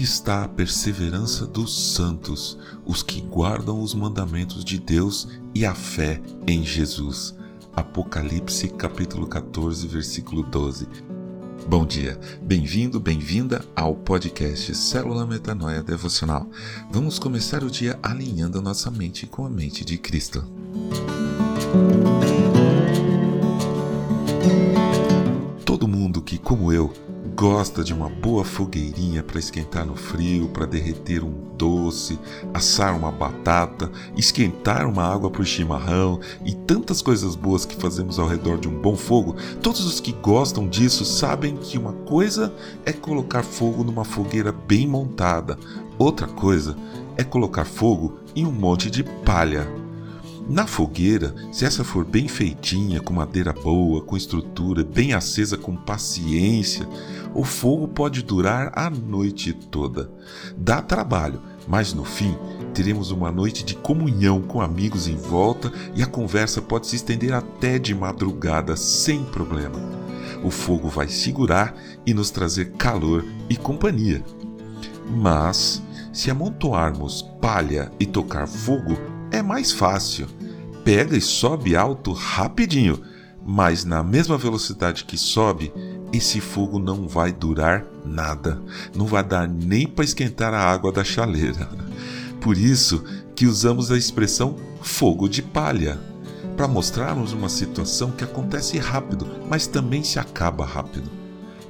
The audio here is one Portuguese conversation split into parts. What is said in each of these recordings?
Está a perseverança dos santos, os que guardam os mandamentos de Deus e a fé em Jesus. Apocalipse capítulo 14, versículo 12. Bom dia, bem-vindo, bem-vinda ao podcast Célula Metanoia Devocional. Vamos começar o dia alinhando a nossa mente com a mente de Cristo. Todo mundo que, como eu, gosta de uma boa fogueirinha para esquentar no frio, para derreter um doce, assar uma batata, esquentar uma água para o chimarrão e tantas coisas boas que fazemos ao redor de um bom fogo, todos os que gostam disso sabem que uma coisa é colocar fogo numa fogueira bem montada, outra coisa é colocar fogo em um monte de palha. Na fogueira, se essa for bem feitinha, com madeira boa, com estrutura, bem acesa com paciência, o fogo pode durar a noite toda. Dá trabalho, mas no fim teremos uma noite de comunhão com amigos em volta e a conversa pode se estender até de madrugada sem problema. O fogo vai segurar e nos trazer calor e companhia. Mas, se amontoarmos palha e tocar fogo, é mais fácil. Pega e sobe alto rapidinho, mas na mesma velocidade que sobe, esse fogo não vai durar nada, não vai dar nem para esquentar a água da chaleira. Por isso que usamos a expressão fogo de palha, para mostrarmos uma situação que acontece rápido, mas também se acaba rápido.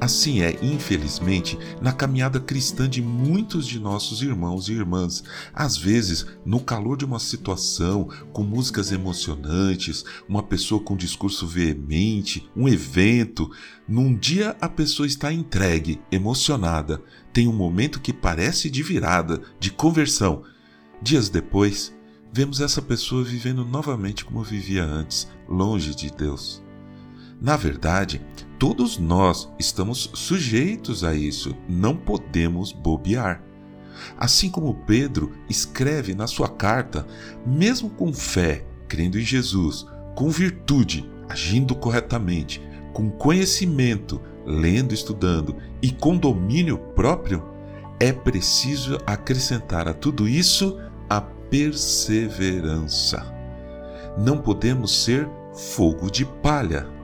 Assim é, infelizmente, na caminhada cristã de muitos de nossos irmãos e irmãs. Às vezes, no calor de uma situação, com músicas emocionantes, uma pessoa com um discurso veemente, um evento, num dia a pessoa está entregue, emocionada, tem um momento que parece de virada, de conversão. Dias depois, vemos essa pessoa vivendo novamente como vivia antes, longe de Deus. Na verdade, todos nós estamos sujeitos a isso, não podemos bobear. Assim como Pedro escreve na sua carta, mesmo com fé, crendo em Jesus, com virtude, agindo corretamente, com conhecimento, lendo, estudando e com domínio próprio, é preciso acrescentar a tudo isso a perseverança. Não podemos ser fogo de palha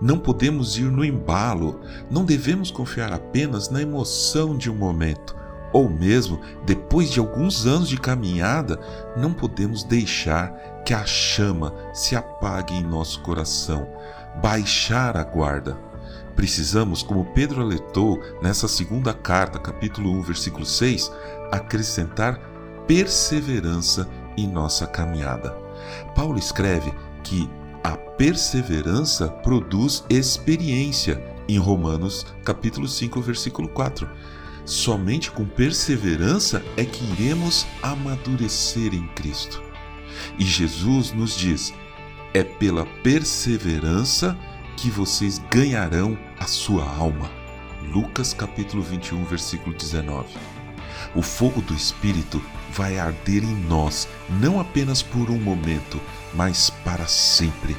não podemos ir no embalo, não devemos confiar apenas na emoção de um momento, ou mesmo depois de alguns anos de caminhada, não podemos deixar que a chama se apague em nosso coração, baixar a guarda. Precisamos, como Pedro alertou nessa segunda carta, capítulo 1, versículo 6, acrescentar perseverança em nossa caminhada. Paulo escreve que a perseverança produz experiência, em Romanos capítulo 5, versículo 4. Somente com perseverança é que iremos amadurecer em Cristo. E Jesus nos diz: é pela perseverança que vocês ganharão a sua alma. Lucas capítulo 21, versículo 19. O fogo do Espírito vai arder em nós, não apenas por um momento, mas para sempre.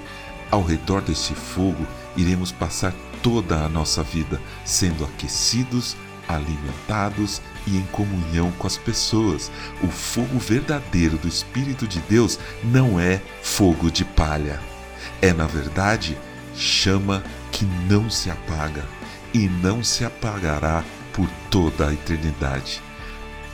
Ao redor desse fogo, iremos passar toda a nossa vida sendo aquecidos, alimentados e em comunhão com as pessoas. O fogo verdadeiro do Espírito de Deus não é fogo de palha. É, na verdade, chama que não se apaga e não se apagará por toda a eternidade.